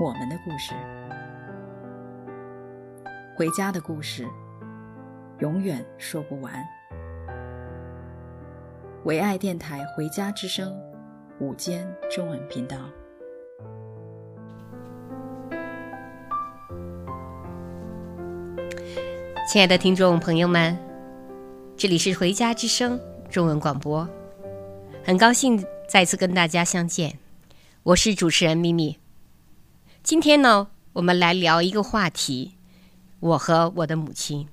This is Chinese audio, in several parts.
我们的故事，回家的故事，永远说不完。唯爱电台《回家之声》午间中文频道。亲爱的听众朋友们，这里是《回家之声》中文广播，很高兴再次跟大家相见，我是主持人咪咪。今天呢，我们来聊一个话题：我和我的母亲。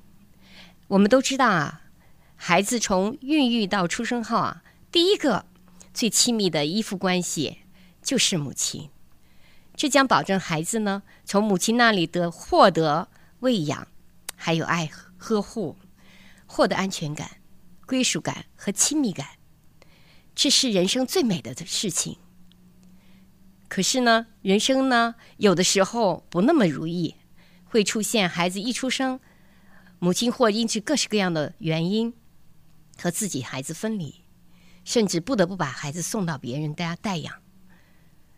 我们都知道啊，孩子从孕育到出生后啊，第一个最亲密的依附关系就是母亲，这将保证孩子呢，从母亲那里得获得喂养。还有爱呵护，获得安全感、归属感和亲密感，这是人生最美的事情。可是呢，人生呢，有的时候不那么如意，会出现孩子一出生，母亲或因此各式各样的原因和自己孩子分离，甚至不得不把孩子送到别人家带养，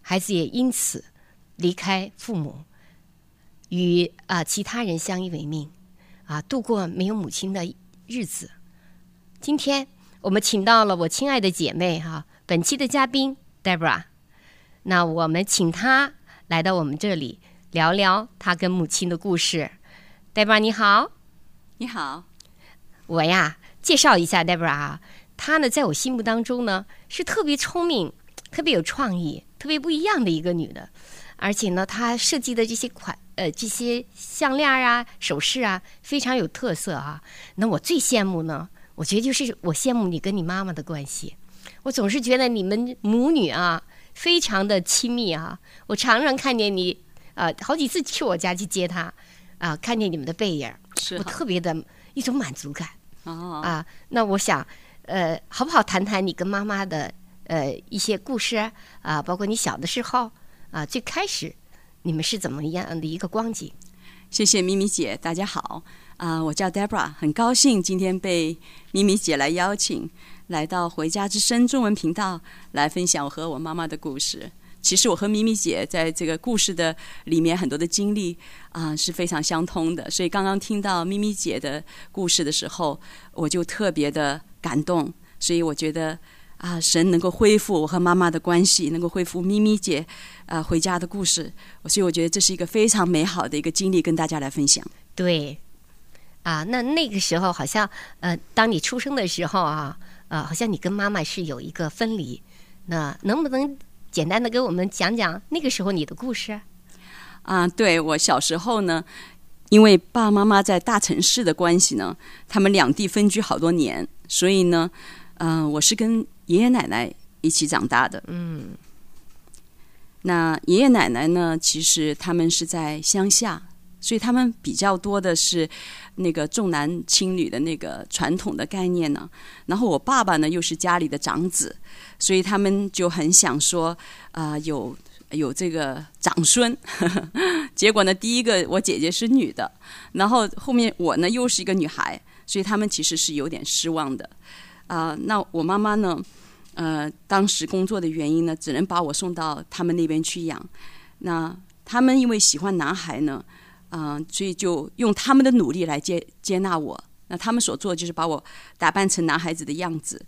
孩子也因此离开父母，与啊、其他人相依为命。啊，度过没有母亲的日子。今天我们请到了我亲爱的姐妹哈、啊，本期的嘉宾 Deborah。那我们请她来到我们这里聊聊她跟母亲的故事。Deborah 你好，你好。我呀，介绍一下 Deborah 啊，她呢，在我心目当中呢，是特别聪明、特别有创意、特别不一样的一个女的，而且呢，她设计的这些款。呃，这些项链啊、首饰啊，非常有特色啊。那我最羡慕呢，我觉得就是我羡慕你跟你妈妈的关系。我总是觉得你们母女啊，非常的亲密啊。我常常看见你，呃，好几次去我家去接他，啊、呃，看见你们的背影，我特别的一种满足感。哦啊，那我想，呃，好不好谈谈你跟妈妈的呃一些故事啊、呃？包括你小的时候啊、呃，最开始。你们是怎么样的一个光景？谢谢咪咪姐，大家好啊、呃，我叫 Deborah，很高兴今天被咪咪姐来邀请，来到《回家之声》中文频道来分享我和我妈妈的故事。其实我和咪咪姐在这个故事的里面很多的经历啊、是非常相通的，所以刚刚听到咪咪姐的故事的时候，我就特别的感动，所以我觉得。啊，神能够恢复我和妈妈的关系，能够恢复咪咪姐啊回家的故事，所以我觉得这是一个非常美好的一个经历，跟大家来分享。对，啊，那那个时候好像呃，当你出生的时候啊，呃，好像你跟妈妈是有一个分离，那能不能简单的给我们讲讲那个时候你的故事？啊，对，我小时候呢，因为爸爸妈妈在大城市的关系呢，他们两地分居好多年，所以呢，嗯、呃，我是跟爷爷奶奶一起长大的，嗯，那爷爷奶奶呢？其实他们是在乡下，所以他们比较多的是那个重男轻女的那个传统的概念呢。然后我爸爸呢，又是家里的长子，所以他们就很想说啊、有有这个长孙。结果呢，第一个我姐姐是女的，然后后面我呢又是一个女孩，所以他们其实是有点失望的。啊、那我妈妈呢？呃，当时工作的原因呢，只能把我送到他们那边去养。那他们因为喜欢男孩呢，嗯、呃，所以就用他们的努力来接接纳我。那他们所做的就是把我打扮成男孩子的样子，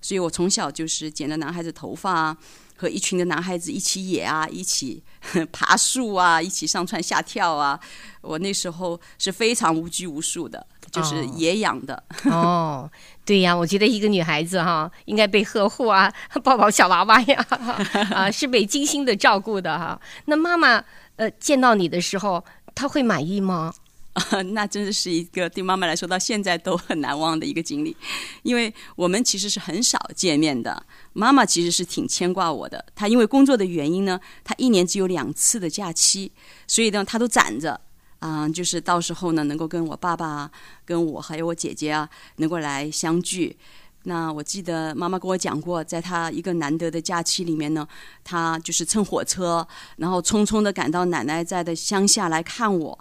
所以我从小就是剪了男孩子头发啊，和一群的男孩子一起野啊，一起 爬树啊，一起上蹿下跳啊。我那时候是非常无拘无束的。就是野养的哦，哦，对呀，我觉得一个女孩子哈，应该被呵护啊，抱抱小娃娃呀，啊，是被精心的照顾的哈。那妈妈呃见到你的时候，他会满意吗？啊，那真的是一个对妈妈来说到现在都很难忘的一个经历，因为我们其实是很少见面的。妈妈其实是挺牵挂我的，她因为工作的原因呢，她一年只有两次的假期，所以呢，她都攒着啊、就是到时候呢，能够跟我爸爸、跟我还有我姐姐啊，能够来相聚。那我记得妈妈跟我讲过，在她一个难得的假期里面呢，她就是乘火车，然后匆匆的赶到奶奶在的乡下来看我。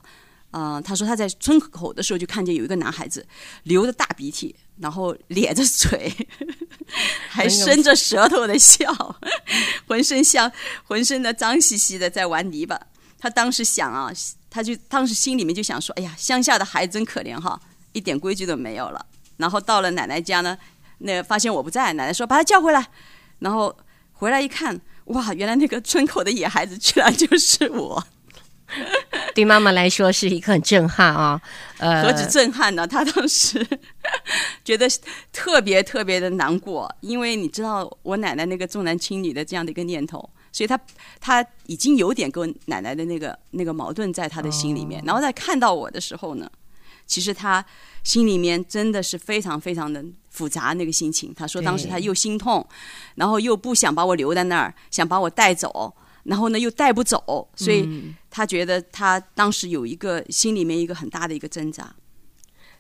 啊、呃，她说她在村口的时候就看见有一个男孩子流着大鼻涕，然后咧着嘴，还伸着舌头的笑，浑身像浑身的脏兮兮的在玩泥巴。她当时想啊，她就当时心里面就想说：“哎呀，乡下的孩子真可怜哈，一点规矩都没有了。”然后到了奶奶家呢。那发现我不在，奶奶说把他叫回来，然后回来一看，哇，原来那个村口的野孩子居然就是我。对妈妈来说是一个很震撼啊，呃，何止震撼呢？她当时觉得特别特别的难过，因为你知道我奶奶那个重男轻女的这样的一个念头，所以她她已经有点跟奶奶的那个那个矛盾在她的心里面。哦、然后在看到我的时候呢，其实他心里面真的是非常非常的。复杂那个心情，他说当时他又心痛，然后又不想把我留在那儿，想把我带走，然后呢又带不走，所以他觉得他当时有一个心里面一个很大的一个挣扎。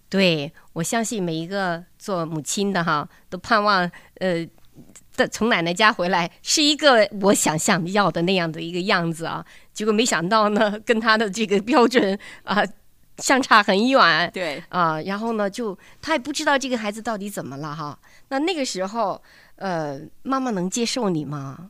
对，我相信每一个做母亲的哈，都盼望呃的从奶奶家回来是一个我想象要的那样的一个样子啊，结果没想到呢，跟他的这个标准啊。呃相差很远，对啊、呃，然后呢，就他也不知道这个孩子到底怎么了哈。那那个时候，呃，妈妈能接受你吗？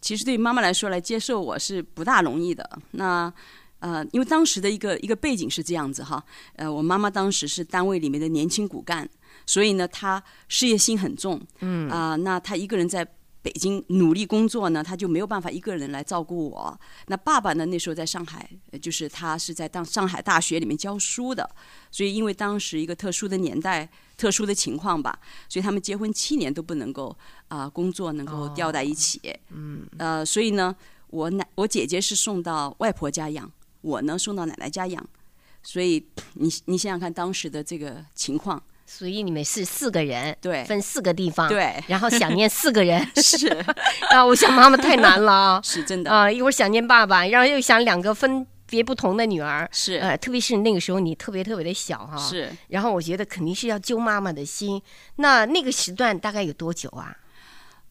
其实对于妈妈来说，来接受我是不大容易的。那呃，因为当时的一个一个背景是这样子哈，呃，我妈妈当时是单位里面的年轻骨干，所以呢，她事业心很重，嗯啊、呃，那她一个人在。北京努力工作呢，他就没有办法一个人来照顾我。那爸爸呢，那时候在上海，就是他是在当上海大学里面教书的，所以因为当时一个特殊的年代、特殊的情况吧，所以他们结婚七年都不能够啊、呃、工作能够调在一起。嗯、哦，呃，所以呢，我奶我姐姐是送到外婆家养，我呢送到奶奶家养。所以你你想想看当时的这个情况。所以你们是四个人，对，分四个地方，对，然后想念四个人，是。啊，我想妈妈太难了。啊，是真的。啊，一会儿想念爸爸，然后又想两个分别不同的女儿，是，呃，特别是那个时候你特别特别的小哈，是，然后我觉得肯定是要揪妈妈的心，那那个时段大概有多久啊？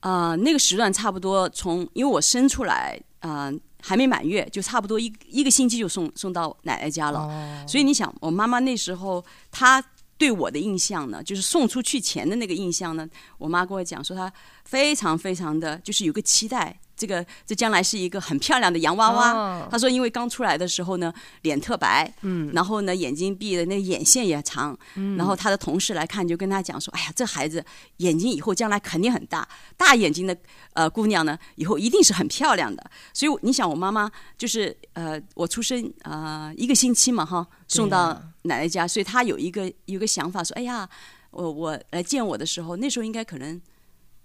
啊、呃，那个时段差不多从因为我生出来嗯、呃、还没满月，就差不多一一个星期就送送到奶奶家了，哦、所以你想我妈妈那时候她。对我的印象呢，就是送出去前的那个印象呢，我妈跟我讲说，她非常非常的就是有个期待。这个这将来是一个很漂亮的洋娃娃。哦、他说，因为刚出来的时候呢，脸特白，嗯，然后呢，眼睛闭的那个眼线也长，嗯，然后她的同事来看，就跟她讲说，哎呀，这孩子眼睛以后将来肯定很大，大眼睛的呃姑娘呢，以后一定是很漂亮的。所以你想，我妈妈就是呃，我出生呃一个星期嘛，哈，送到奶奶家，所以他有一个有一个想法说，哎呀，我我来见我的时候，那时候应该可能。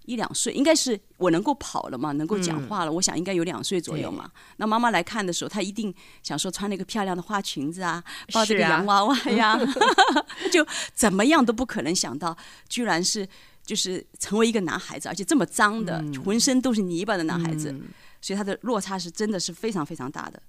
一两岁应该是我能够跑了嘛，能够讲话了。嗯、我想应该有两岁左右嘛。那妈妈来看的时候，她一定想说穿那个漂亮的花裙子啊，抱着个洋娃娃呀，啊、就怎么样都不可能想到，居然是就是成为一个男孩子，而且这么脏的，嗯、浑身都是泥巴的男孩子。嗯、所以他的落差是真的是非常非常大的。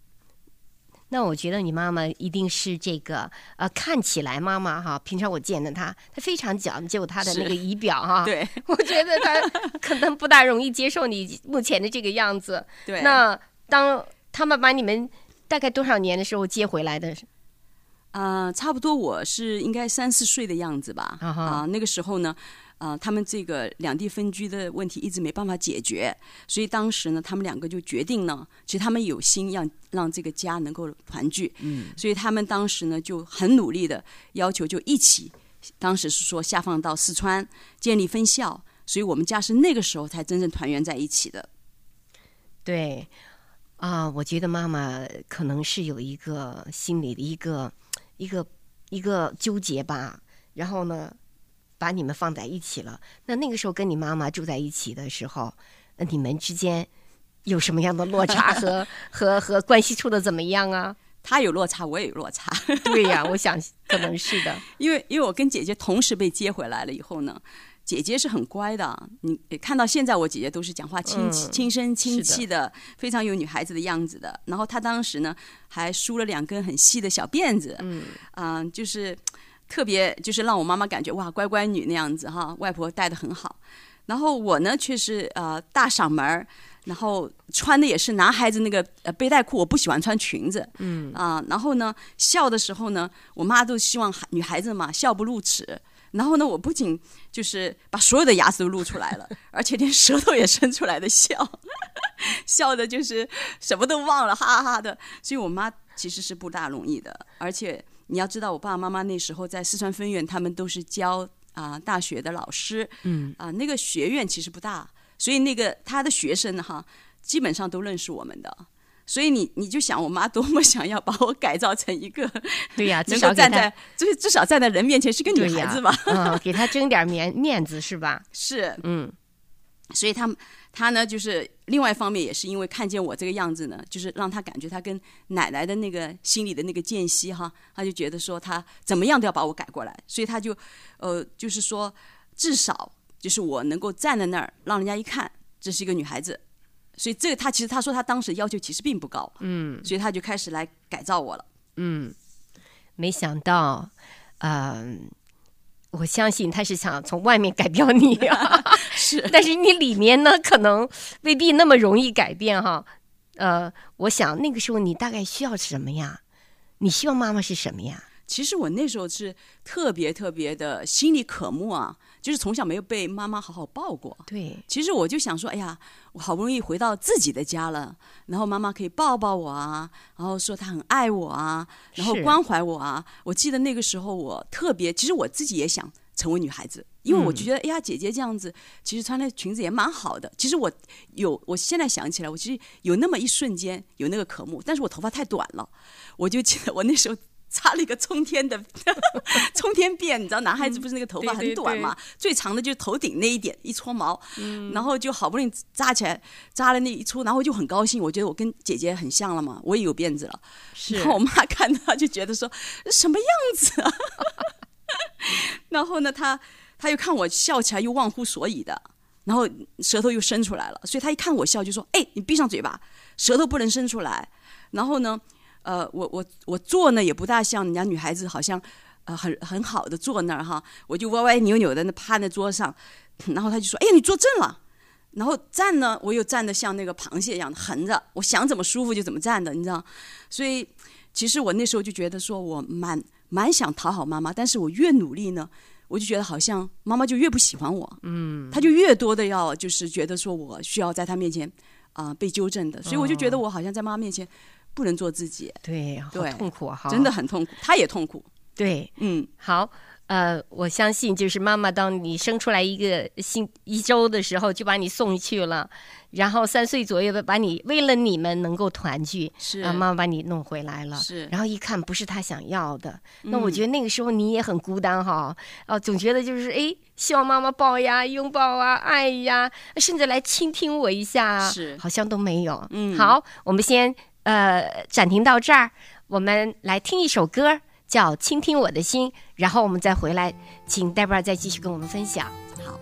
那我觉得你妈妈一定是这个呃，看起来妈妈哈，平常我见的她，她非常讲究她的那个仪表哈。对，我觉得她可能不大容易接受你目前的这个样子。对。那当他们把你们大概多少年的时候接回来的？啊、呃，差不多我是应该三四岁的样子吧。啊哈、呃，那个时候呢。啊、呃，他们这个两地分居的问题一直没办法解决，所以当时呢，他们两个就决定呢，其实他们有心让让这个家能够团聚，嗯，所以他们当时呢就很努力的要求就一起，当时是说下放到四川建立分校，所以我们家是那个时候才真正团圆在一起的。对，啊，我觉得妈妈可能是有一个心里的一个一个一个纠结吧，然后呢。把你们放在一起了，那那个时候跟你妈妈住在一起的时候，那你们之间有什么样的落差和 和和关系处的怎么样啊？他有落差，我也有落差。对呀、啊，我想可能是的，因为因为我跟姐姐同时被接回来了以后呢，姐姐是很乖的。你看到现在我姐姐都是讲话亲亲声亲气的，非常有女孩子的样子的。然后她当时呢还梳了两根很细的小辫子，嗯、呃，就是特别就是让我妈妈感觉哇乖乖女那样子哈，外婆带的很好。然后我呢却是呃大嗓门儿然后穿的也是男孩子那个呃背带裤，我不喜欢穿裙子，嗯啊、呃，然后呢笑的时候呢，我妈都希望女孩子嘛笑不露齿，然后呢我不仅就是把所有的牙齿都露出来了，而且连舌头也伸出来的笑，笑的就是什么都忘了，哈哈哈的。所以我妈其实是不大容易的，而且你要知道，我爸爸妈妈那时候在四川分院，他们都是教啊、呃、大学的老师，嗯啊、呃、那个学院其实不大。所以那个他的学生哈，基本上都认识我们的，所以你你就想我妈多么想要把我改造成一个，对呀、啊，能够站在至至少站在人面前是个女孩子嘛，啊、嗯，给她争点面面子是吧？是，嗯，所以他他呢，就是另外一方面也是因为看见我这个样子呢，就是让他感觉他跟奶奶的那个心里的那个间隙哈，他就觉得说他怎么样都要把我改过来，所以他就呃，就是说至少。就是我能够站在那儿，让人家一看这是一个女孩子，所以这个他其实他说他当时要求其实并不高，嗯，所以他就开始来改造我了，嗯，没想到，嗯、呃，我相信他是想从外面改变你啊，是，但是你里面呢可能未必那么容易改变哈，呃，我想那个时候你大概需要什么呀？你希望妈妈是什么呀？其实我那时候是特别特别的心里渴慕啊。就是从小没有被妈妈好好抱过，对。其实我就想说，哎呀，我好不容易回到自己的家了，然后妈妈可以抱抱我啊，然后说她很爱我啊，然后关怀我啊。我记得那个时候我特别，其实我自己也想成为女孩子，因为我就觉得，嗯、哎呀，姐姐这样子，其实穿的裙子也蛮好的。其实我有，我现在想起来，我其实有那么一瞬间有那个渴慕，但是我头发太短了，我就记得我那时候。扎了一个冲天的 冲天辫，你知道男孩子不是那个头发很短嘛？嗯、对对对，最长的就是头顶那一点一撮毛，嗯、然后就好不容易扎起来，扎了那一撮，然后就很高兴，我觉得我跟姐姐很像了嘛，我也有辫子了。是然后我妈看到就觉得说什么样子啊？然后呢，她她又看我笑起来又忘乎所以的，然后舌头又伸出来了，所以她一看我笑就说：“哎，你闭上嘴巴，舌头不能伸出来。”然后呢？呃，我我我坐呢也不大像人家女孩子，好像呃很很好的坐那儿哈，我就歪歪扭扭的那趴在桌上，然后他就说：“哎呀，你坐正了。”然后站呢，我又站得像那个螃蟹一样的横着，我想怎么舒服就怎么站的，你知道？所以其实我那时候就觉得说我蛮蛮想讨好妈妈，但是我越努力呢，我就觉得好像妈妈就越不喜欢我，嗯，她就越多的要就是觉得说我需要在她面前啊、呃、被纠正的，所以我就觉得我好像在妈妈面前。不能做自己，对，好痛苦哈，真的很痛苦，他也痛苦。对，嗯，好，呃，我相信就是妈妈，当你生出来一个新一周的时候，就把你送去了，然后三岁左右的把你为了你们能够团聚，是。啊，妈妈把你弄回来了，是，然后一看不是他想要的，那我觉得那个时候你也很孤单哈，哦、啊，总觉得就是哎，希望妈妈抱呀、拥抱啊、爱呀，甚至来倾听我一下，是，好像都没有。嗯，好，我们先。呃，暂停到这儿，我们来听一首歌，叫《倾听我的心》，然后我们再回来，请戴博尔再继续跟我们分享。好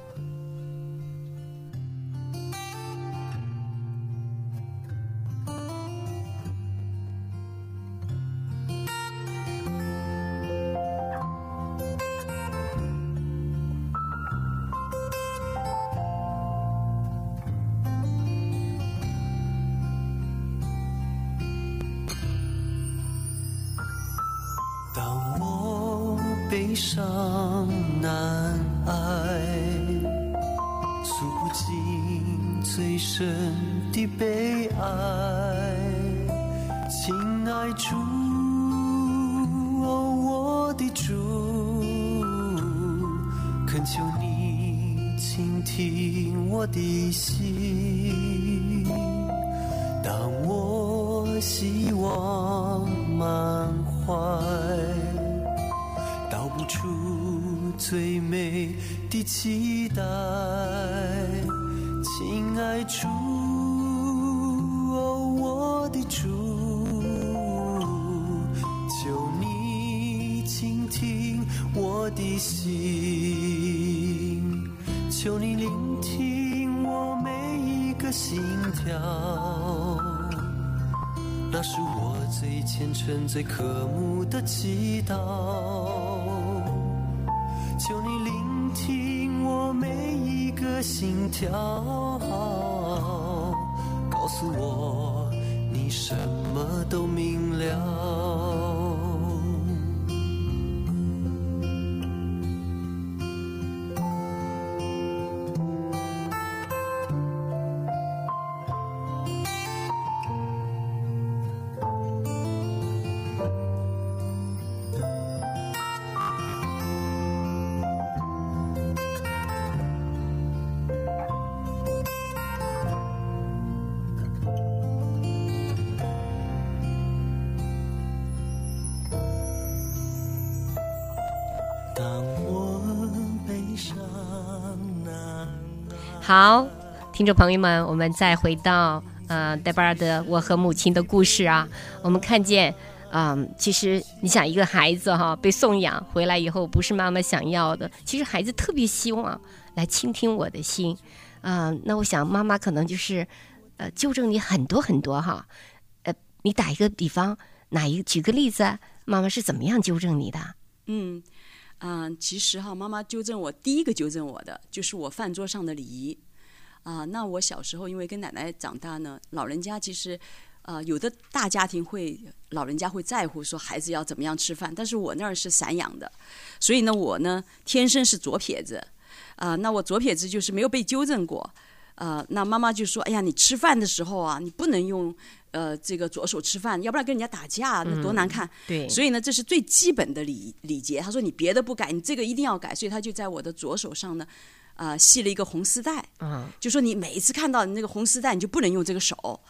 最渴慕的祈祷。求你聆听我每一个心跳，告诉我你什么都明了。好，听众朋友们，我们再回到呃戴巴尔的我和母亲的故事啊。我们看见，嗯、其实你想一个孩子哈被送养回来以后，不是妈妈想要的，其实孩子特别希望来倾听我的心，啊、那我想妈妈可能就是呃纠正你很多很多哈，呃，你打一个比方，哪一举个例子，妈妈是怎么样纠正你的？嗯。嗯、其实哈，妈妈纠正我，第一个纠正我的就是我饭桌上的礼仪。啊、那我小时候因为跟奶奶长大呢，老人家其实，呃，有的大家庭会，老人家会在乎说孩子要怎么样吃饭，但是我那儿是散养的，所以呢，我呢天生是左撇子。啊、那我左撇子就是没有被纠正过。啊、呃，那妈妈就说：“哎呀，你吃饭的时候啊，你不能用。”呃，这个左手吃饭，要不然跟人家打架，那多难看。嗯、对，所以呢，这是最基本的礼礼节。他说你别的不改，你这个一定要改。所以他就在我的左手上呢，啊、呃，系了一个红丝带。嗯，就说你每一次看到你那个红丝带，你就不能用这个手。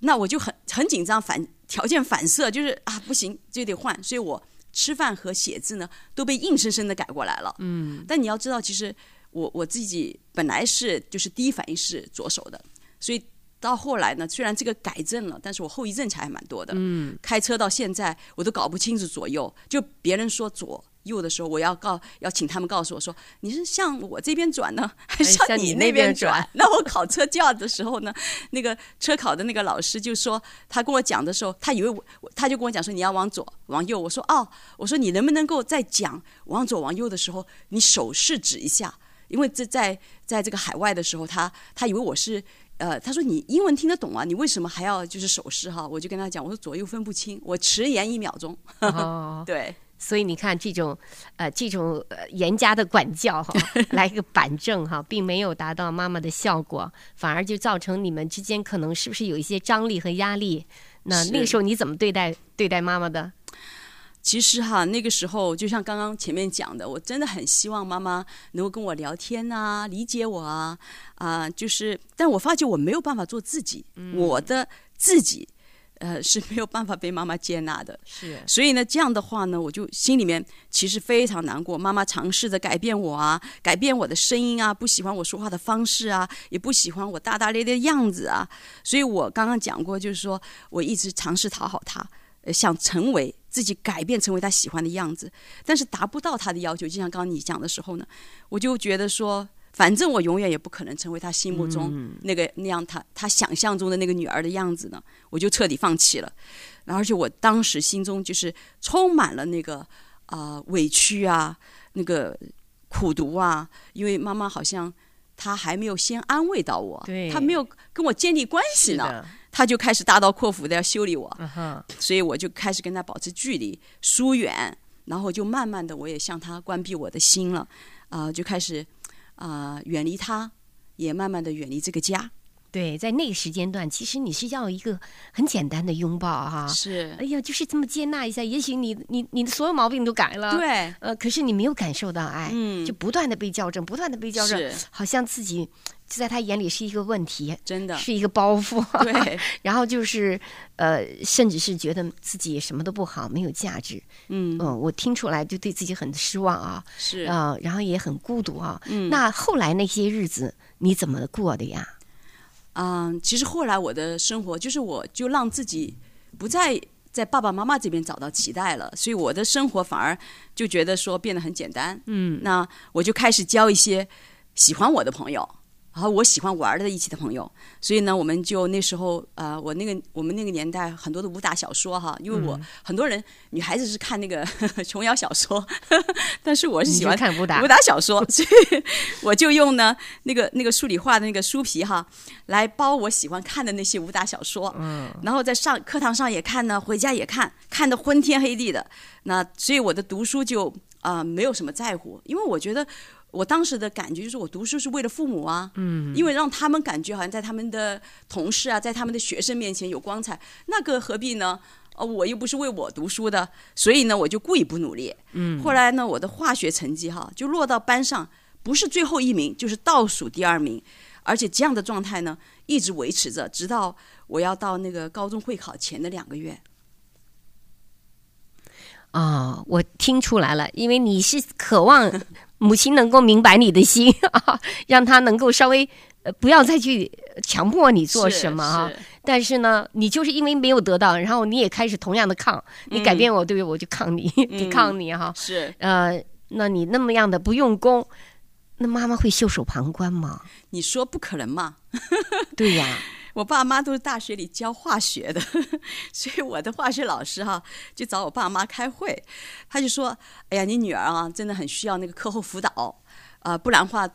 那我就很很紧张，反条件反射就是啊，不行，就得换。所以我吃饭和写字呢，都被硬生生的改过来了。嗯，但你要知道，其实我我自己本来是就是第一反应是左手的，所以。到后来呢，虽然这个改正了，但是我后遗症还蛮多的。嗯，开车到现在我都搞不清楚左右，就别人说左右的时候，我要告要请他们告诉我说，你是向我这边转呢，还是向你那边转？哎、那我考车驾的时候呢，那个车考的那个老师就说，他跟我讲的时候，他以为我，他就跟我讲说你要往左往右。我说哦，我说你能不能够在讲往左往右的时候，你手势指一下？因为这在在这个海外的时候，他他以为我是。呃，他说你英文听得懂啊，你为什么还要就是手势哈？我就跟他讲，我说左右分不清，我迟延一秒钟。哦，对，所以你看这种呃这种严加的管教哈，来个板正哈，并没有达到妈妈的效果，反而就造成你们之间可能是不是有一些张力和压力？那那个时候你怎么对待对待妈妈的？其实哈，那个时候就像刚刚前面讲的，我真的很希望妈妈能够跟我聊天啊，理解我啊，啊、呃，就是，但我发觉我没有办法做自己，嗯、我的自己，呃，是没有办法被妈妈接纳的。是，所以呢，这样的话呢，我就心里面其实非常难过。妈妈尝试着改变我啊，改变我的声音啊，不喜欢我说话的方式啊，也不喜欢我大大咧咧的样子啊。所以我刚刚讲过，就是说我一直尝试讨好她。想成为自己，改变成为他喜欢的样子，但是达不到他的要求。就像刚刚你讲的时候呢，我就觉得说，反正我永远也不可能成为他心目中那个那样他他想象中的那个女儿的样子呢，我就彻底放弃了。然后而且我当时心中就是充满了那个啊、呃、委屈啊，那个苦读啊，因为妈妈好像她还没有先安慰到我，对，她没有跟我建立关系呢。他就开始大刀阔斧的要修理我，uh. 所以我就开始跟他保持距离、疏远，然后就慢慢的我也向他关闭我的心了，啊、呃，就开始啊、呃、远离他，也慢慢的远离这个家。对，在那个时间段，其实你是要一个很简单的拥抱哈，是，哎呀，就是这么接纳一下，也许你你你的所有毛病都改了，对，呃，可是你没有感受到爱，嗯，就不断的被校正，不断的被校正，好像自己就在他眼里是一个问题，真的是一个包袱，对，然后就是呃，甚至是觉得自己什么都不好，没有价值，嗯。我听出来就对自己很失望啊，是。啊、呃，然后也很孤独啊，嗯，那后来那些日子你怎么过的呀？嗯，其实后来我的生活就是，我就让自己不再在爸爸妈妈这边找到期待了，所以我的生活反而就觉得说变得很简单。嗯，那我就开始交一些喜欢我的朋友。然后我喜欢玩的一起的朋友，所以呢，我们就那时候，呃，我那个我们那个年代很多的武打小说哈，因为我、嗯、很多人女孩子是看那个 琼瑶小说呵呵，但是我是喜欢看武打。武打小说，所以我就用呢那个那个书里画的那个书皮哈来包我喜欢看的那些武打小说，嗯，然后在上课堂上也看呢，回家也看，看得昏天黑地的，那所以我的读书就啊、呃、没有什么在乎，因为我觉得。我当时的感觉就是，我读书是为了父母啊，嗯，因为让他们感觉好像在他们的同事啊，在他们的学生面前有光彩，那个何必呢？呃，我又不是为我读书的，所以呢，我就故意不努力。嗯，后来呢，我的化学成绩哈就落到班上不是最后一名，就是倒数第二名，而且这样的状态呢一直维持着，直到我要到那个高中会考前的两个月。啊、哦，我听出来了，因为你是渴望。母亲能够明白你的心 啊，让她能够稍微呃不要再去强迫你做什么啊。但是呢，你就是因为没有得到，然后你也开始同样的抗，你改变我，对不对？我就抗你，抵抗你哈。是呃，那你那么样的不用功，那妈妈会袖手旁观吗？你说不可能嘛？对呀。我爸妈都是大学里教化学的，所以我的化学老师哈就找我爸妈开会，他就说：“哎呀，你女儿啊，真的很需要那个课后辅导啊，不然话，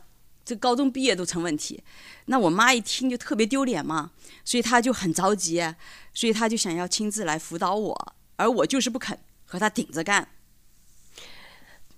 这高中毕业都成问题。”那我妈一听就特别丢脸嘛，所以她就很着急，所以她就想要亲自来辅导我，而我就是不肯和她顶着干。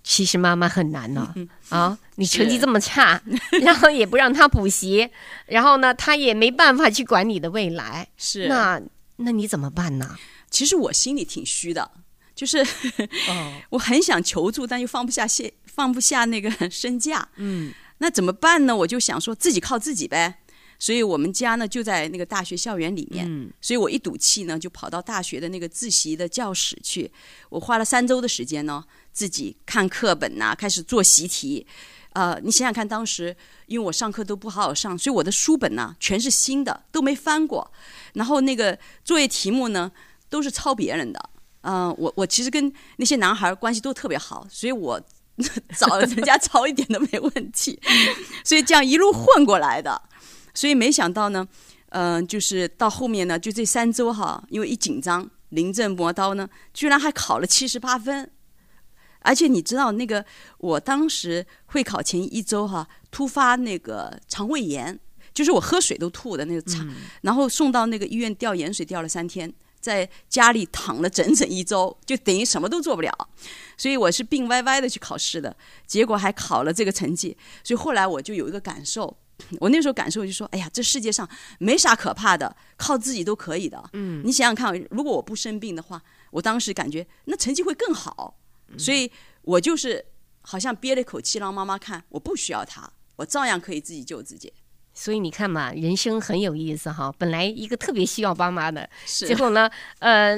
其实妈妈很难呢、哦，啊，你成绩这么差，然后也不让他补习，然后呢，他也没办法去管你的未来，是。那那你怎么办呢？其实我心里挺虚的，就是、哦、我很想求助，但又放不下心，放不下那个身价，嗯，那怎么办呢？我就想说自己靠自己呗。所以我们家呢就在那个大学校园里面，嗯，所以我一赌气呢就跑到大学的那个自习的教室去。我花了三周的时间呢，自己看课本呐、啊，开始做习题。呃，你想想看，当时因为我上课都不好好上，所以我的书本呢全是新的，都没翻过。然后那个作业题目呢都是抄别人的。嗯、呃，我我其实跟那些男孩关系都特别好，所以我找人 家抄一点都没问题。所以这样一路混过来的。所以没想到呢，嗯、呃，就是到后面呢，就这三周哈，因为一紧张，临阵磨刀呢，居然还考了七十八分，而且你知道那个，我当时会考前一周哈，突发那个肠胃炎，就是我喝水都吐的那个肠，嗯、然后送到那个医院吊盐水，吊了三天，在家里躺了整整一周，就等于什么都做不了，所以我是病歪歪的去考试的，结果还考了这个成绩，所以后来我就有一个感受。我那时候感受就说：“哎呀，这世界上没啥可怕的，靠自己都可以的。”嗯，你想想看，如果我不生病的话，我当时感觉那成绩会更好。所以我就是好像憋了一口气，让妈妈看我不需要她，我照样可以自己救自己。所以你看嘛，人生很有意思哈。本来一个特别需要爸妈的，结果呢，呃，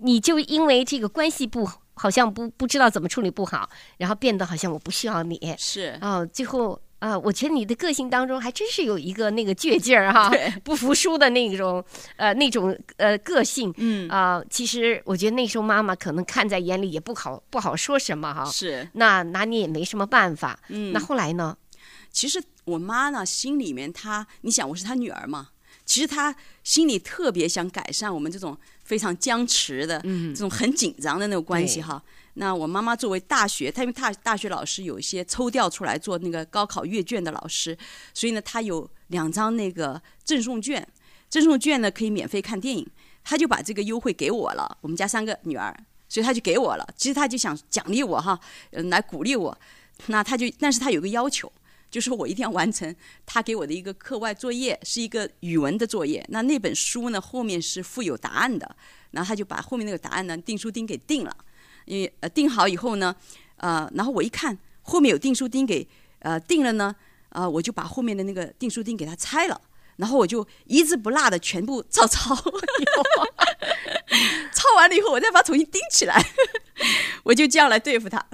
你就因为这个关系不好像不不知道怎么处理不好，然后变得好像我不需要你。是哦，最后。啊、呃，我觉得你的个性当中还真是有一个那个倔劲儿哈，不服输的那种呃那种呃个性，嗯啊、呃，其实我觉得那时候妈妈可能看在眼里也不好不好说什么哈，是那拿你也没什么办法，嗯，那后来呢？其实我妈呢心里面她，你想我是她女儿嘛，其实她心里特别想改善我们这种非常僵持的，嗯，这种很紧张的那种关系哈。那我妈妈作为大学，她因为大大学老师有一些抽调出来做那个高考阅卷的老师，所以呢，她有两张那个赠送券，赠送券呢可以免费看电影，她就把这个优惠给我了。我们家三个女儿，所以她就给我了。其实她就想奖励我哈，嗯，来鼓励我。那她就，但是她有个要求，就是说我一定要完成她给我的一个课外作业，是一个语文的作业。那那本书呢后面是附有答案的，然后她就把后面那个答案呢订书钉给订了。因为呃订好以后呢，呃，然后我一看后面有订书钉给呃订了呢，呃，我就把后面的那个订书钉给它拆了，然后我就一字不落的全部照抄，抄完了以后我再把它重新钉起来，我就这样来对付他。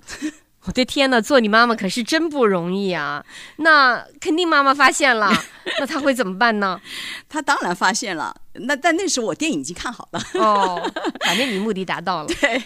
我的天呐，做你妈妈可是真不容易啊！那肯定妈妈发现了，那她会怎么办呢？她当然发现了。那但那时候我电影已经看好了哦，反正你目的达到了。对，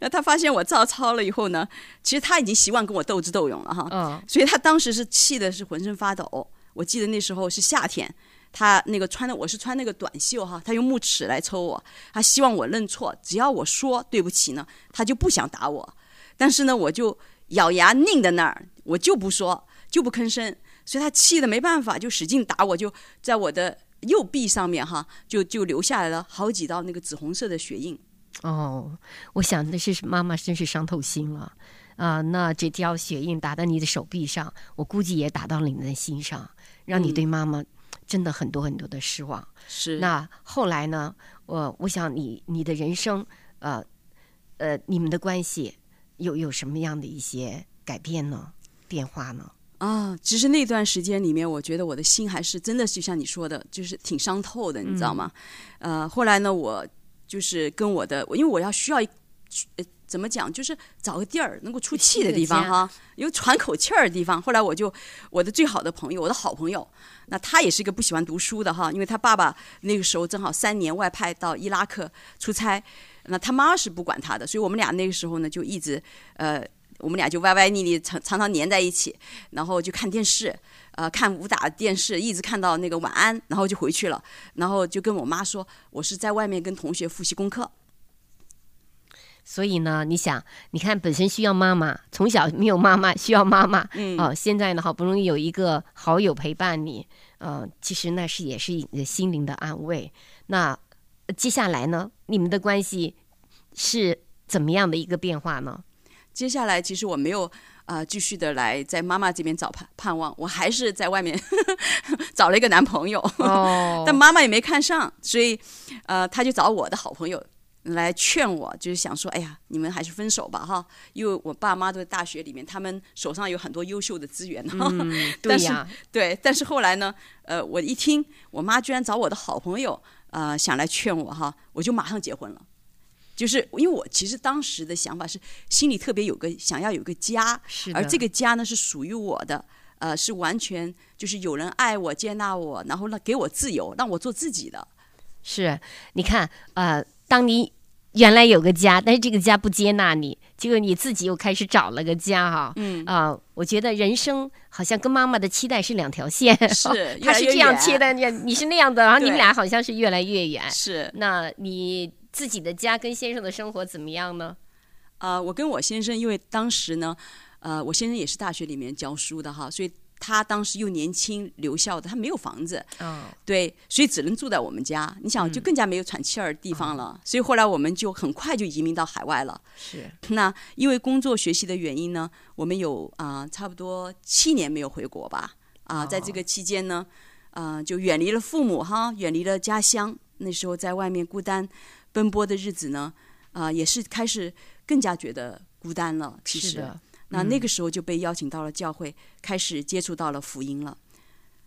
那她发现我照抄了以后呢，其实她已经习惯跟我斗智斗勇了哈。嗯，所以她当时是气的是浑身发抖。我记得那时候是夏天，她那个穿的我是穿那个短袖哈，她用木尺来抽我，她希望我认错，只要我说对不起呢，她就不想打我。但是呢，我就。咬牙拧在那儿，我就不说，就不吭声，所以他气得没办法，就使劲打我，就在我的右臂上面哈，就就留下来了好几道那个紫红色的血印。哦，我想的是妈妈真是伤透心了啊！那这条血印打到你的手臂上，我估计也打到了你的心上，让你对妈妈真的很多很多的失望。是。那后来呢？我我想你你的人生，呃呃，你们的关系。有有什么样的一些改变呢？变化呢？啊，其实那段时间里面，我觉得我的心还是真的就像你说的，就是挺伤透的，你知道吗？嗯、呃，后来呢，我就是跟我的，因为我要需要，呃，怎么讲，就是找个地儿能够出气的地方哈，有喘口气儿的地方。后来我就我的最好的朋友，我的好朋友，那他也是一个不喜欢读书的哈，因为他爸爸那个时候正好三年外派到伊拉克出差。那他妈是不管他的，所以我们俩那个时候呢，就一直，呃，我们俩就歪歪腻腻，常常常黏在一起，然后就看电视，呃，看武打电视，一直看到那个晚安，然后就回去了，然后就跟我妈说，我是在外面跟同学复习功课。所以呢，你想，你看本身需要妈妈，从小没有妈妈，需要妈妈，嗯，哦，现在呢，好不容易有一个好友陪伴你，呃，其实那是也是心灵的安慰。那接下来呢？你们的关系是怎么样的一个变化呢？接下来，其实我没有啊、呃，继续的来在妈妈这边找盼盼望，我还是在外面 找了一个男朋友。哦，但妈妈也没看上，所以呃，他就找我的好朋友来劝我，就是想说，哎呀，你们还是分手吧，哈，因为我爸妈都在大学里面，他们手上有很多优秀的资源。嗯，对呀，对，但是后来呢，呃，我一听我妈居然找我的好朋友。啊、呃，想来劝我哈，我就马上结婚了。就是因为我其实当时的想法是，心里特别有个想要有个家，而这个家呢是属于我的，呃，是完全就是有人爱我、接纳我，然后呢给我自由，让我做自己的。是，你看，呃，当你。原来有个家，但是这个家不接纳你，结果你自己又开始找了个家哈。嗯啊、呃，我觉得人生好像跟妈妈的期待是两条线，是，他是这样期待，你你是那样的，然后你们俩好像是越来越远。是，那你自己的家跟先生的生活怎么样呢？啊、呃，我跟我先生，因为当时呢，呃，我先生也是大学里面教书的哈，所以。他当时又年轻留校的，他没有房子，哦，对，所以只能住在我们家。你想，就更加没有喘气儿的地方了。嗯。所以后来我们就很快就移民到海外了。是。那因为工作学习的原因呢，我们有啊、呃、差不多七年没有回国吧。啊、呃，在这个期间呢，啊、呃，就远离了父母哈，远离了家乡。那时候在外面孤单奔波的日子呢，啊、呃，也是开始更加觉得孤单了。其实。那那个时候就被邀请到了教会，开始接触到了福音了。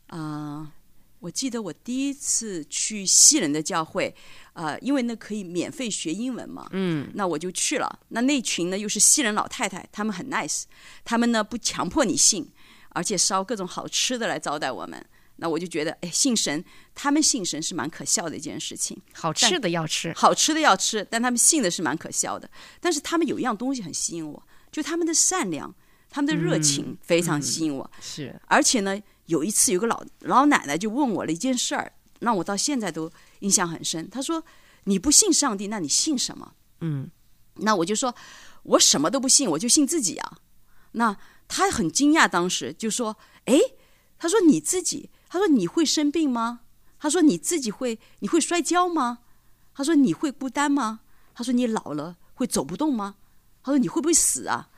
啊、呃，我记得我第一次去西人的教会，啊、呃，因为那可以免费学英文嘛，嗯，那我就去了。那那群呢又是西人老太太，他们很 nice，他们呢不强迫你信，而且烧各种好吃的来招待我们。那我就觉得，哎，信神，他们信神是蛮可笑的一件事情。好吃的要吃，好吃的要吃，但他们信的是蛮可笑的。但是他们有一样东西很吸引我。就他们的善良，他们的热情非常吸引我。是，而且呢，有一次有个老老奶奶就问我了一件事儿，让我到现在都印象很深。她说：“你不信上帝，那你信什么？”嗯，那我就说：“我什么都不信，我就信自己啊。”那她很惊讶，当时就说：“哎，她说你自己，她说你会生病吗？她说你自己会你会摔跤吗？她说你会孤单吗？她说你老了会走不动吗？”他说：“你会不会死啊？”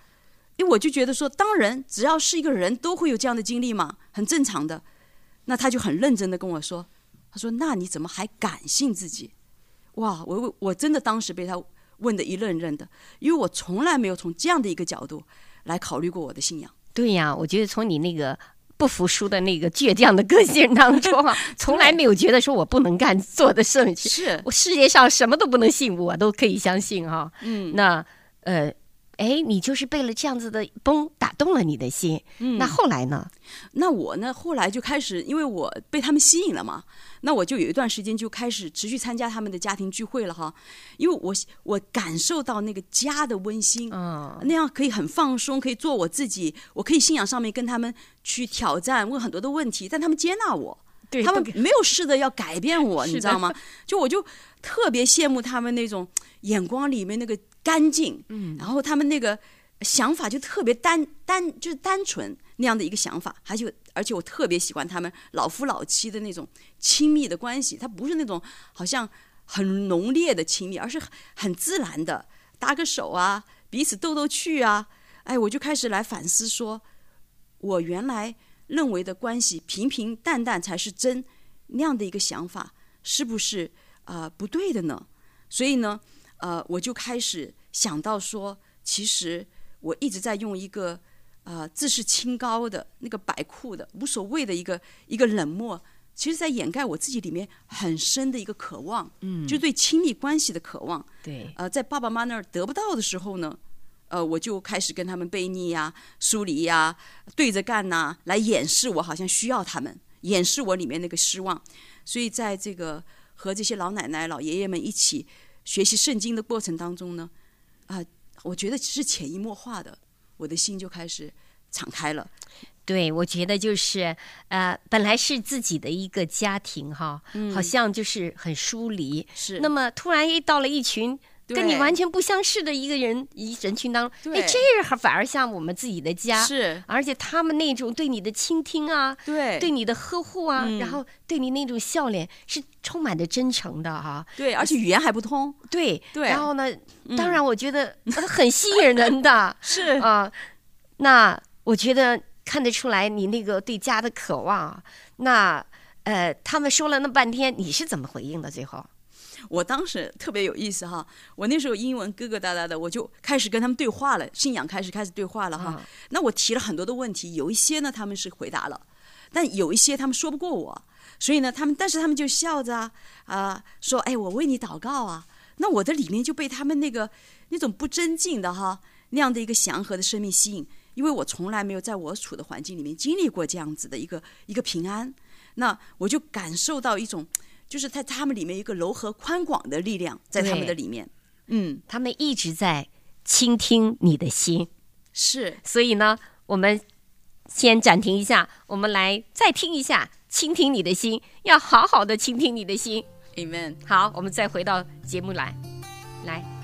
因为我就觉得说，当人，只要是一个人都会有这样的经历嘛，很正常的。那他就很认真的跟我说：“他说，那你怎么还敢信自己？”哇，我我真的当时被他问的一愣愣的，因为我从来没有从这样的一个角度来考虑过我的信仰。对呀，我觉得从你那个不服输的那个倔强的个性当中啊，从来没有觉得说我不能干做的事情。是我世界上什么都不能信，我都可以相信哈。嗯，那。呃，哎，你就是被了这样子的崩打动了你的心。嗯，那后来呢？那我呢？后来就开始，因为我被他们吸引了嘛，那我就有一段时间就开始持续参加他们的家庭聚会了哈。因为我我感受到那个家的温馨，嗯，那样可以很放松，可以做我自己，我可以信仰上面跟他们去挑战，问很多的问题，但他们接纳我，对，他们没有试着要改变我，你知道吗？就我就特别羡慕他们那种眼光里面那个。干净，嗯，然后他们那个想法就特别单单，就是单纯那样的一个想法，还就而且我特别喜欢他们老夫老妻的那种亲密的关系，他不是那种好像很浓烈的亲密，而是很自然的搭个手啊，彼此逗逗趣啊，哎，我就开始来反思说，我原来认为的关系平平淡淡才是真，那样的一个想法是不是啊、呃、不对的呢？所以呢，呃，我就开始。想到说，其实我一直在用一个呃自视清高的那个摆酷的无所谓的一个一个冷漠，其实在掩盖我自己里面很深的一个渴望，嗯，就对亲密关系的渴望。对，呃，在爸爸妈妈那儿得不到的时候呢，呃，我就开始跟他们背逆呀、疏离呀、对着干呐、啊，来掩饰我好像需要他们，掩饰我里面那个失望。所以在这个和这些老奶奶、老爷爷们一起学习圣经的过程当中呢。啊、呃，我觉得是潜移默化的，我的心就开始敞开了。对，我觉得就是呃，本来是自己的一个家庭哈，嗯、好像就是很疏离。是，那么突然一到了一群。跟你完全不相识的一个人，一人群当中，哎，这还反而像我们自己的家，是，而且他们那种对你的倾听啊，对，对你的呵护啊，然后对你那种笑脸是充满着真诚的哈，对，而且语言还不通，对，对，然后呢，当然我觉得很吸引人的，是。啊，那我觉得看得出来你那个对家的渴望，那呃，他们说了那半天，你是怎么回应的？最后？我当时特别有意思哈，我那时候英文疙疙瘩瘩的，我就开始跟他们对话了，信仰开始开始对话了哈。那我提了很多的问题，有一些呢他们是回答了，但有一些他们说不过我，所以呢他们但是他们就笑着啊啊说，哎，我为你祷告啊。那我的里面就被他们那个那种不尊敬的哈那样的一个祥和的生命吸引，因为我从来没有在我处的环境里面经历过这样子的一个一个平安，那我就感受到一种。就是在他们里面一个柔和宽广的力量，在他们的里面，嗯，他们一直在倾听你的心，是，所以呢，我们先暂停一下，我们来再听一下《倾听你的心》，要好好的倾听你的心，Amen。好，我们再回到节目来，来。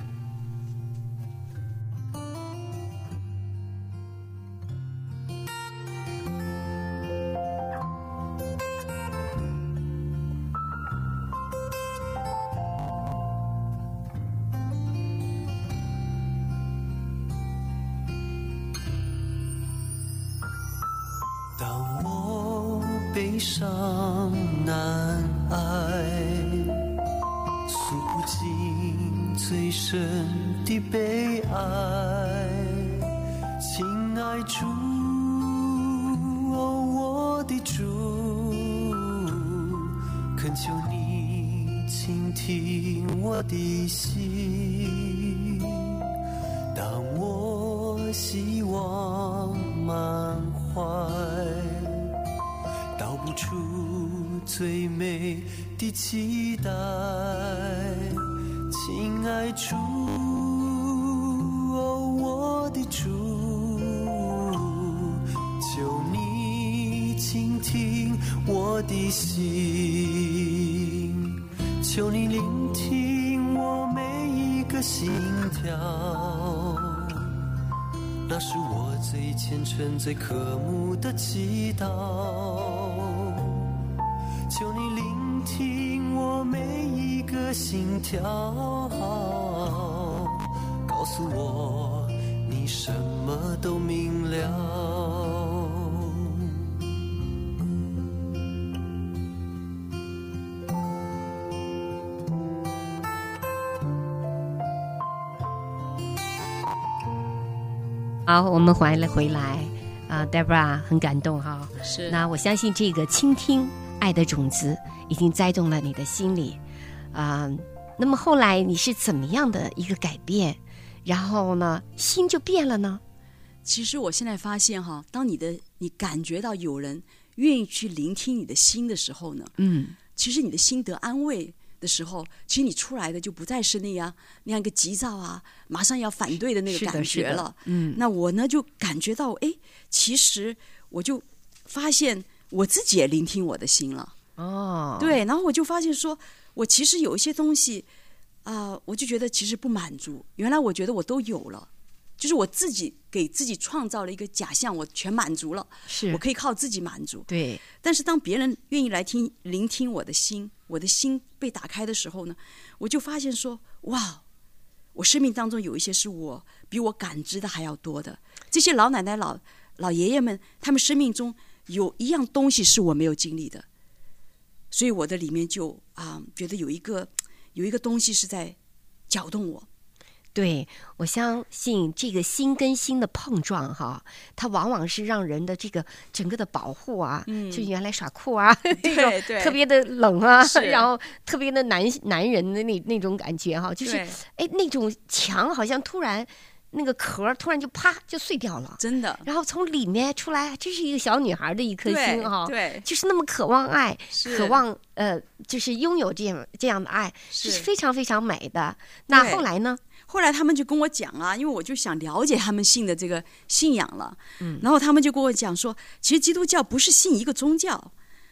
悲伤难挨，诉不尽最深的悲哀。亲爱主，哦，我的主，恳求你倾听我的心。期待，亲爱主，哦，我的主，求你倾听我的心，求你聆听我每一个心跳，那是我最虔诚、最渴慕的祈祷，心跳，告诉我你什么都明了。好，我们回来回来啊，Deborah 很感动哈。是，那我相信这个倾听爱的种子。已经栽种了你的心里，啊、呃，那么后来你是怎么样的一个改变？然后呢，心就变了呢？其实我现在发现哈，当你的你感觉到有人愿意去聆听你的心的时候呢，嗯，其实你的心得安慰的时候，其实你出来的就不再是那样那样一个急躁啊，马上要反对的那个感觉了。嗯，那我呢就感觉到，哎，其实我就发现我自己也聆听我的心了。哦，对，然后我就发现说，我其实有一些东西啊、呃，我就觉得其实不满足。原来我觉得我都有了。就是我自己给自己创造了一个假象，我全满足了，是我可以靠自己满足。对，但是当别人愿意来听、聆听我的心，我的心被打开的时候呢，我就发现说，哇，我生命当中有一些是我比我感知的还要多的。这些老奶奶、老老爷爷们，他们生命中有一样东西是我没有经历的，所以我的里面就啊、呃，觉得有一个有一个东西是在搅动我。对，我相信这个心跟心的碰撞，哈，它往往是让人的这个整个的保护啊，嗯、就原来耍酷啊，对对。那种特别的冷啊，然后特别的男男人的那那种感觉哈，就是哎那种墙好像突然那个壳突然就啪就碎掉了，真的，然后从里面出来，这是一个小女孩的一颗心哈，对，就是那么渴望爱，渴望呃，就是拥有这样这样的爱，是，是非常非常美的。那后来呢？后来他们就跟我讲啊，因为我就想了解他们信的这个信仰了，嗯，然后他们就跟我讲说，其实基督教不是信一个宗教，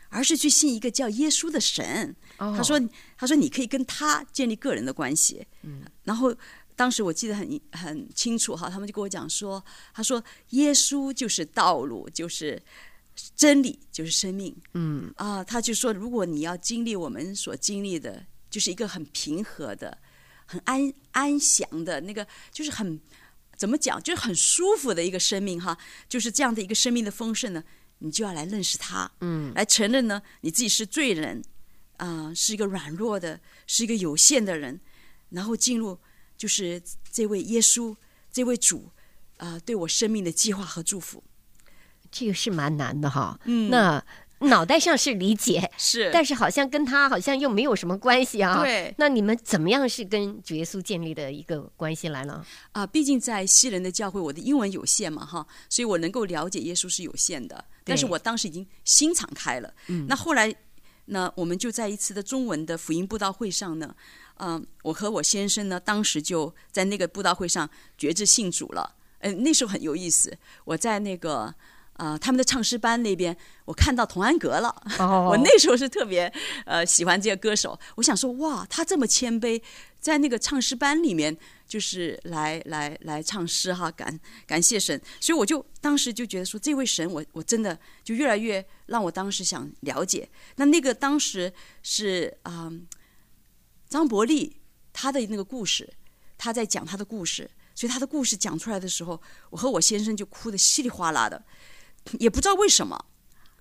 而是去信一个叫耶稣的神。哦，他说，他说你可以跟他建立个人的关系，嗯，然后当时我记得很很清楚哈，他们就跟我讲说，他说耶稣就是道路，就是真理，就是生命，嗯啊，他就说，如果你要经历我们所经历的，就是一个很平和的。很安安详的那个，就是很怎么讲，就是很舒服的一个生命哈，就是这样的一个生命的丰盛呢，你就要来认识他，嗯，来承认呢你自己是罪人，啊、呃，是一个软弱的，是一个有限的人，然后进入就是这位耶稣，这位主，啊、呃，对我生命的计划和祝福，这个是蛮难的哈，嗯，那。脑袋上是理解，是，但是好像跟他好像又没有什么关系啊。对，那你们怎么样是跟主耶稣建立的一个关系来了？啊，毕竟在西人的教会，我的英文有限嘛，哈，所以我能够了解耶稣是有限的。但是我当时已经心敞开了。嗯，那后来那，我们就在一次的中文的福音布道会上呢，嗯、呃，我和我先生呢，当时就在那个布道会上决志信主了。嗯、呃，那时候很有意思，我在那个。啊、呃，他们的唱诗班那边，我看到童安格了。Oh. 我那时候是特别呃喜欢这个歌手。我想说，哇，他这么谦卑，在那个唱诗班里面，就是来来来唱诗哈，感感谢神。所以我就当时就觉得说，这位神我，我我真的就越来越让我当时想了解。那那个当时是啊、呃，张伯利他的那个故事，他在讲他的故事，所以他的故事讲出来的时候，我和我先生就哭得稀里哗啦的。也不知道为什么，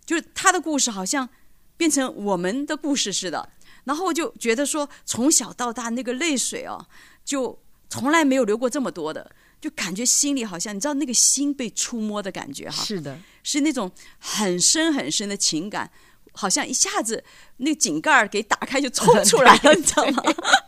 就是他的故事好像变成我们的故事似的，然后我就觉得说，从小到大那个泪水啊，就从来没有流过这么多的，就感觉心里好像你知道那个心被触摸的感觉哈，是的，是那种很深很深的情感，好像一下子那个井盖给打开就冲出来了，你知道吗？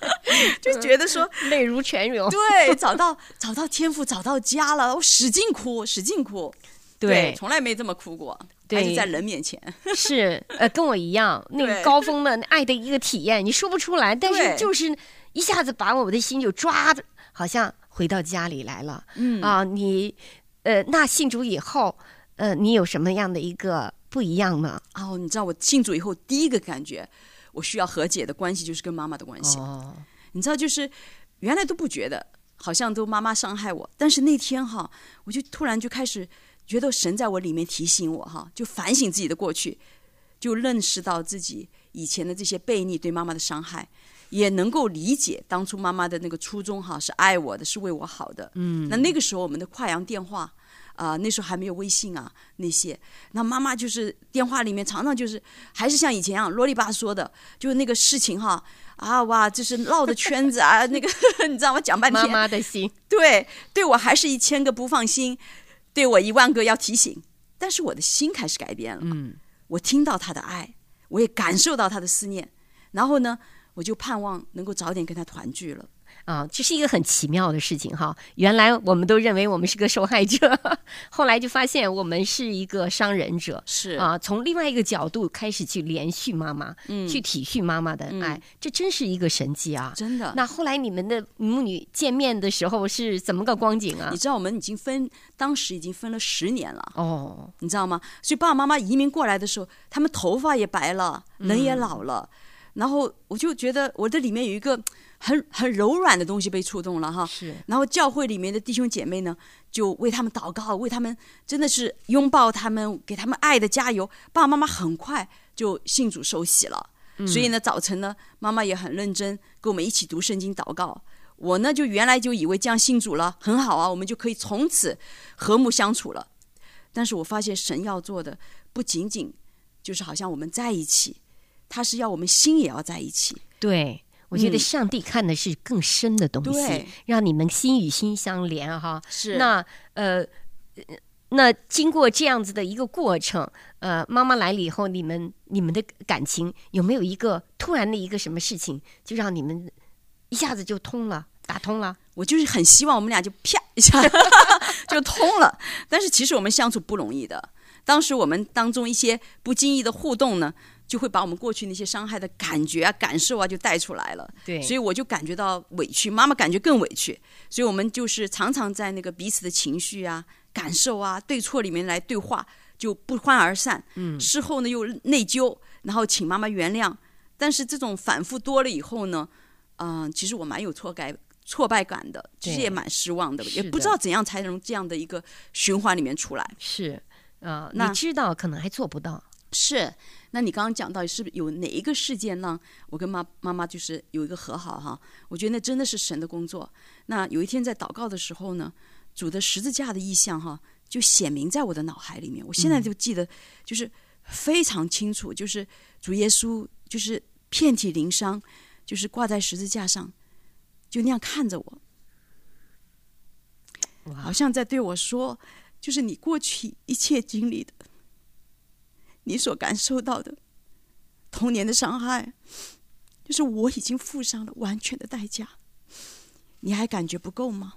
就觉得说泪如泉涌，对，找到找到天赋，找到家了，我使劲哭，使劲哭。对，从来没这么哭过，对，还是在人面前。是，呃，跟我一样，那个高峰的爱的一个体验，你说不出来，但是就是一下子把我的心就抓着，好像回到家里来了。嗯啊，你，呃，那信主以后，呃，你有什么样的一个不一样吗？哦，你知道我信主以后第一个感觉，我需要和解的关系就是跟妈妈的关系。哦，你知道，就是原来都不觉得，好像都妈妈伤害我，但是那天哈，我就突然就开始。觉得神在我里面提醒我哈，就反省自己的过去，就认识到自己以前的这些悖逆对妈妈的伤害，也能够理解当初妈妈的那个初衷哈，是爱我的，是为我好的。嗯，那那个时候我们的跨洋电话啊、呃，那时候还没有微信啊那些，那妈妈就是电话里面常常就是还是像以前一样啰里吧嗦的，就是那个事情哈啊哇，就是绕着圈子啊 那个 你知道吗？讲半天，妈妈的心，对，对我还是一千个不放心。对我一万个要提醒，但是我的心开始改变了。嗯，我听到他的爱，我也感受到他的思念，然后呢，我就盼望能够早点跟他团聚了。啊，这是一个很奇妙的事情哈。原来我们都认为我们是个受害者，后来就发现我们是一个伤人者，是啊，从另外一个角度开始去怜恤妈妈，嗯，去体恤妈妈的爱，嗯、这真是一个神迹啊！真的。那后来你们的母女见面的时候是怎么个光景啊？你知道我们已经分，当时已经分了十年了哦，你知道吗？所以爸爸妈妈移民过来的时候，他们头发也白了，人也老了。嗯然后我就觉得我的里面有一个很很柔软的东西被触动了哈，是。然后教会里面的弟兄姐妹呢，就为他们祷告，为他们真的是拥抱他们，给他们爱的加油。爸爸妈妈很快就信主受洗了，嗯、所以呢，早晨呢，妈妈也很认真跟我们一起读圣经祷告。我呢，就原来就以为这样信主了很好啊，我们就可以从此和睦相处了。但是我发现神要做的不仅仅就是好像我们在一起。他是要我们心也要在一起，对，我觉得上帝看的是更深的东西，让你们心与心相连哈。是那呃，那经过这样子的一个过程，呃，妈妈来了以后，你们你们的感情有没有一个突然的一个什么事情，就让你们一下子就通了，打通了？我就是很希望我们俩就啪一下 就通了，但是其实我们相处不容易的。当时我们当中一些不经意的互动呢。就会把我们过去那些伤害的感觉啊、感受啊，就带出来了。对，所以我就感觉到委屈，妈妈感觉更委屈。所以我们就是常常在那个彼此的情绪啊、感受啊、对错里面来对话，就不欢而散。嗯，事后呢又内疚，然后请妈妈原谅。但是这种反复多了以后呢，嗯、呃，其实我蛮有挫败挫败感的，其实也蛮失望的，也不知道怎样才能这样的一个循环里面出来。是，呃，那你知道可能还做不到。是。那你刚刚讲到是不是有哪一个事件让我跟妈妈妈就是有一个和好哈？我觉得那真的是神的工作。那有一天在祷告的时候呢，主的十字架的意象哈，就显明在我的脑海里面。我现在就记得，就是非常清楚，就是主耶稣就是遍体鳞伤，就是挂在十字架上，就那样看着我，好像在对我说，就是你过去一切经历的。你所感受到的童年的伤害，就是我已经付上了完全的代价，你还感觉不够吗？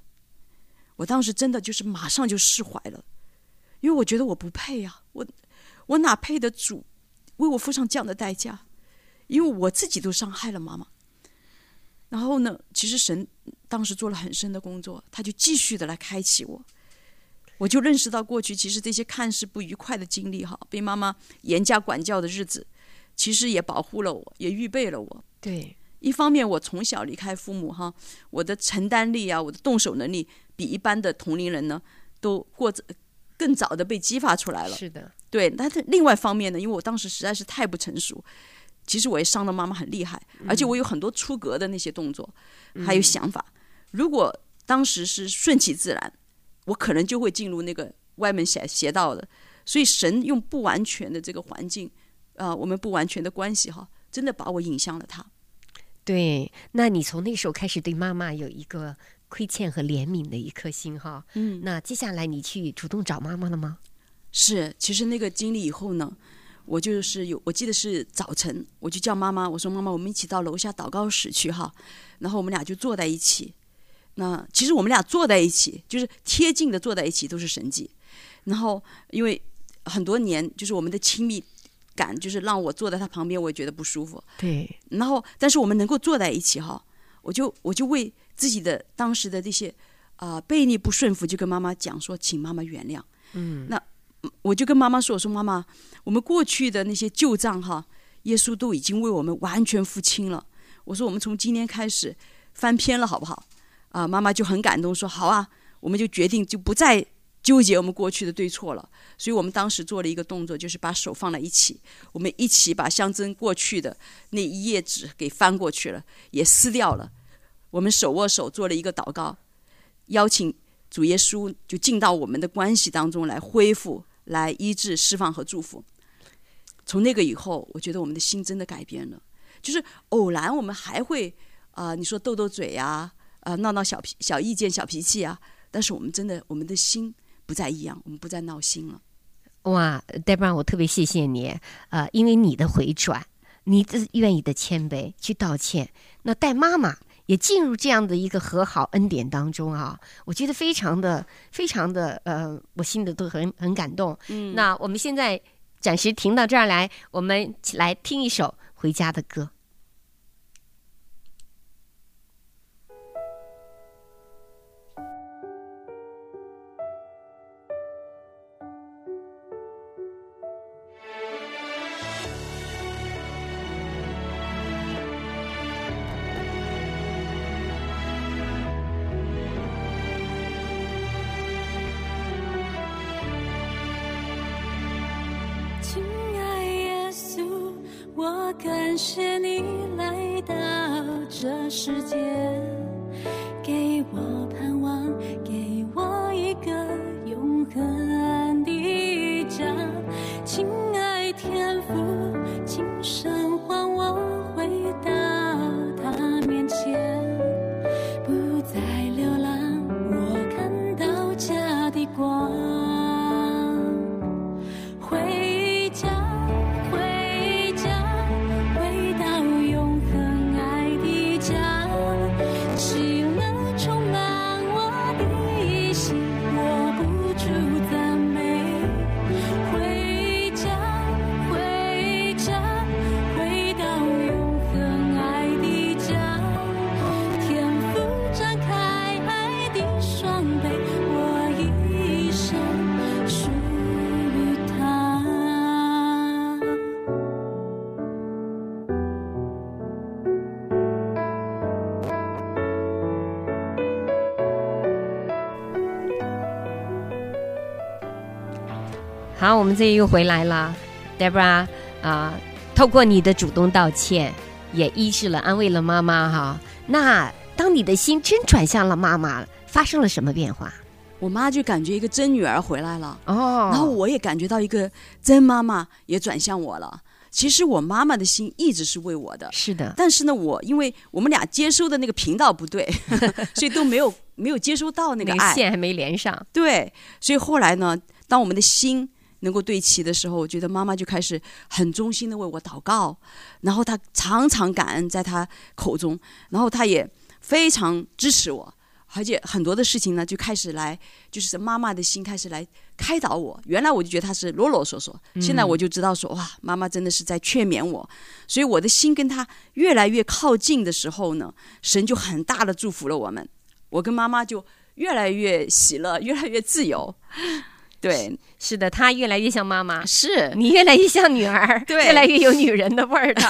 我当时真的就是马上就释怀了，因为我觉得我不配啊，我我哪配得主为我付上这样的代价？因为我自己都伤害了妈妈。然后呢，其实神当时做了很深的工作，他就继续的来开启我。我就认识到，过去其实这些看似不愉快的经历，哈，被妈妈严加管教的日子，其实也保护了我，也预备了我。对，一方面我从小离开父母，哈，我的承担力啊，我的动手能力，比一般的同龄人呢，都过着更早的被激发出来了。是的，对。但是另外一方面呢，因为我当时实在是太不成熟，其实我也伤了妈妈很厉害，而且我有很多出格的那些动作，嗯、还有想法。如果当时是顺其自然。我可能就会进入那个歪门邪邪道的，所以神用不完全的这个环境，啊、呃，我们不完全的关系哈，真的把我引向了他。对，那你从那时候开始对妈妈有一个亏欠和怜悯的一颗心哈。嗯，那接下来你去主动找妈妈了吗？是，其实那个经历以后呢，我就是有，我记得是早晨，我就叫妈妈，我说妈妈，我们一起到楼下祷告室去哈，然后我们俩就坐在一起。那其实我们俩坐在一起，就是贴近的坐在一起，都是神迹。然后因为很多年，就是我们的亲密感，就是让我坐在他旁边，我也觉得不舒服。对。然后，但是我们能够坐在一起哈，我就我就为自己的当时的这些啊、呃、悖逆不顺服，就跟妈妈讲说，请妈妈原谅。嗯。那我就跟妈妈说，我说妈妈，我们过去的那些旧账哈，耶稣都已经为我们完全付清了。我说我们从今天开始翻篇了，好不好？啊，妈妈就很感动，说好啊，我们就决定就不再纠结我们过去的对错了。所以我们当时做了一个动作，就是把手放在一起，我们一起把象征过去的那一页纸给翻过去了，也撕掉了。我们手握手做了一个祷告，邀请主耶稣就进到我们的关系当中来恢复、来医治、释放和祝福。从那个以后，我觉得我们的心真的改变了。就是偶然我们还会啊、你说斗斗嘴呀、啊，闹闹小脾小意见、小脾气啊！但是我们真的，我们的心不再一样，我们不再闹心了。哇，Deborah，我特别谢谢你啊、呃！因为你的回转，你的愿意的谦卑去道歉，那带妈妈也进入这样的一个和好恩典当中啊，我觉得非常的非常的呃，我心里都很很感动。嗯，那我们现在暂时停到这儿来，我们来听一首回家的歌。好，我们这又回来了，Deborah 啊、呃，透过你的主动道歉，也医治了、安慰了妈妈哈。那当你的心真转向了妈妈，发生了什么变化？我妈就感觉一个真女儿回来了哦，然后我也感觉到一个真妈妈也转向我了。其实我妈妈的心一直是为我的，是的。但是呢，我因为我们俩接收的那个频道不对，所以都没有没有接收到那个爱，线还没连上。对，所以后来呢，当我们的心。能够对齐的时候，我觉得妈妈就开始很衷心的为我祷告，然后她常常感恩在她口中，然后她也非常支持我，而且很多的事情呢就开始来，就是妈妈的心开始来开导我。原来我就觉得她是啰啰嗦嗦，现在我就知道说哇，妈妈真的是在劝勉我，所以我的心跟她越来越靠近的时候呢，神就很大的祝福了我们，我跟妈妈就越来越喜乐，越来越自由。对，是的，她越来越像妈妈，是你越来越像女儿，对，越来越有女人的味儿的，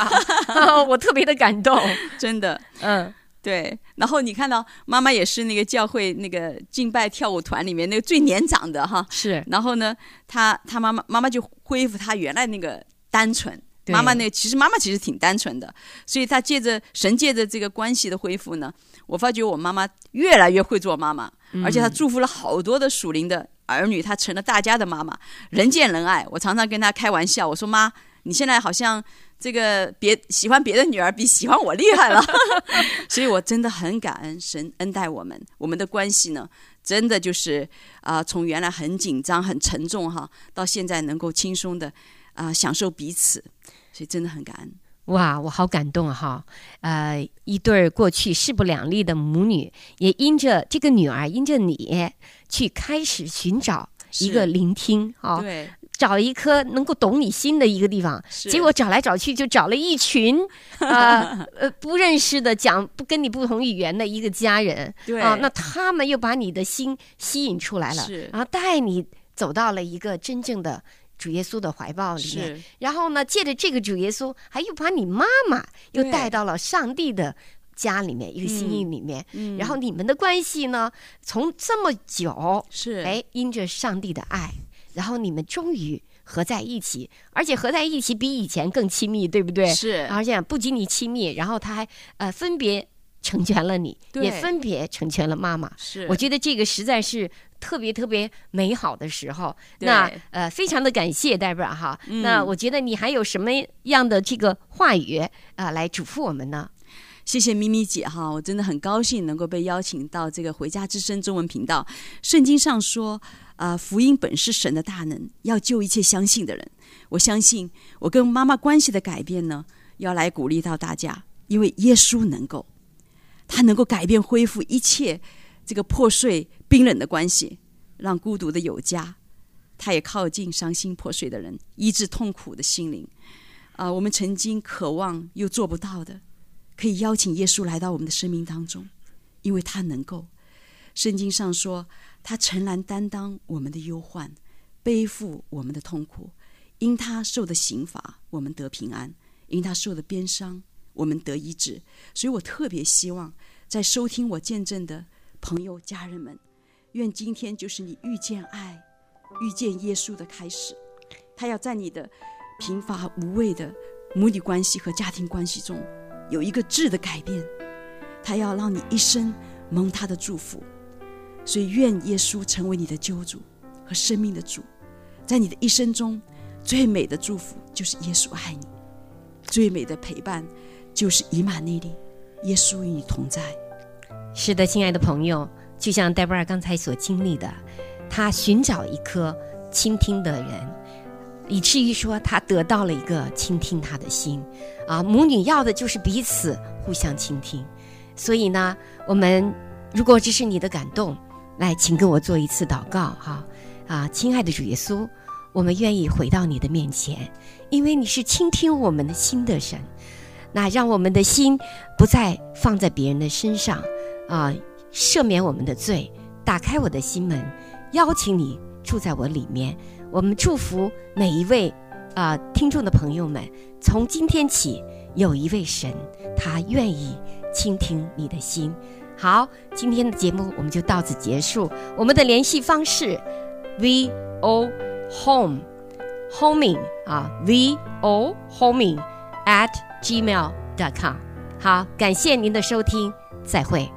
哦，我特别的感动，真的，嗯，对。然后你看到妈妈也是那个教会那个敬拜跳舞团里面那个最年长的哈，是。然后呢，她她妈妈妈妈就恢复她原来那个单纯。妈妈那其实妈妈其实挺单纯的，所以她借着神借着这个关系的恢复呢，我发觉我妈妈越来越会做妈妈，而且她祝福了好多的属灵的儿女，她成了大家的妈妈，人见人爱。我常常跟她开玩笑，我说妈，你现在好像这个别喜欢别的女儿比喜欢我厉害了，所以我真的很感恩神恩待我们，我们的关系呢，真的就是啊、呃，从原来很紧张很沉重哈，到现在能够轻松的啊、呃、享受彼此。所以真的很感恩哇，我好感动哈！呃，一对过去势不两立的母女，也因着这个女儿，因着你去开始寻找一个聆听啊，对，找一颗能够懂你心的一个地方。结果找来找去，就找了一群 呃呃不认识的讲不跟你不同语言的一个家人。对啊，那他们又把你的心吸引出来了，是，然后带你走到了一个真正的。主耶稣的怀抱里面，然后呢，借着这个主耶稣，还又把你妈妈又带到了上帝的家里面，一个心意里面。嗯，然后你们的关系呢，从这么久是哎，因着上帝的爱，然后你们终于合在一起，而且合在一起比以前更亲密，对不对？是，而且不仅你亲密，然后他还呃分别成全了你，也分别成全了妈妈。是，我觉得这个实在是。特别特别美好的时候，那呃，非常的感谢 Deborah 哈。嗯、那我觉得你还有什么样的这个话语啊、呃，来嘱咐我们呢？谢谢咪咪姐哈，我真的很高兴能够被邀请到这个回家之声中文频道。圣经上说，啊、呃，福音本是神的大能，要救一切相信的人。我相信我跟妈妈关系的改变呢，要来鼓励到大家，因为耶稣能够。他能够改变、恢复一切这个破碎、冰冷的关系，让孤独的有家。他也靠近伤心破碎的人，医治痛苦的心灵。啊、呃，我们曾经渴望又做不到的，可以邀请耶稣来到我们的生命当中，因为他能够。圣经上说，他诚然担当我们的忧患，背负我们的痛苦。因他受的刑罚，我们得平安；因他受的鞭伤，我们得医治。所以我特别希望，在收听我见证的朋友、家人们，愿今天就是你遇见爱、遇见耶稣的开始。他要在你的贫乏无味的母女关系和家庭关系中，有一个质的改变。他要让你一生蒙他的祝福。所以，愿耶稣成为你的救主和生命的主，在你的一生中。最美的祝福就是耶稣爱你，最美的陪伴就是以马内利，耶稣与你同在。是的，亲爱的朋友，就像戴博尔刚才所经历的，他寻找一颗倾听的人，以至于说他得到了一个倾听他的心。啊，母女要的就是彼此互相倾听。所以呢，我们如果这是你的感动，来，请跟我做一次祷告哈。啊，亲爱的主耶稣。我们愿意回到你的面前，因为你是倾听我们的心的神。那让我们的心不再放在别人的身上，啊，赦免我们的罪，打开我的心门，邀请你住在我里面。我们祝福每一位啊听众的朋友们，从今天起有一位神，他愿意倾听你的心。好，今天的节目我们就到此结束。我们的联系方式：v o。home homing 啊，v o homing at gmail dot com。好，感谢您的收听，再会。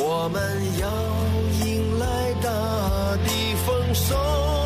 我们要迎来大地丰收。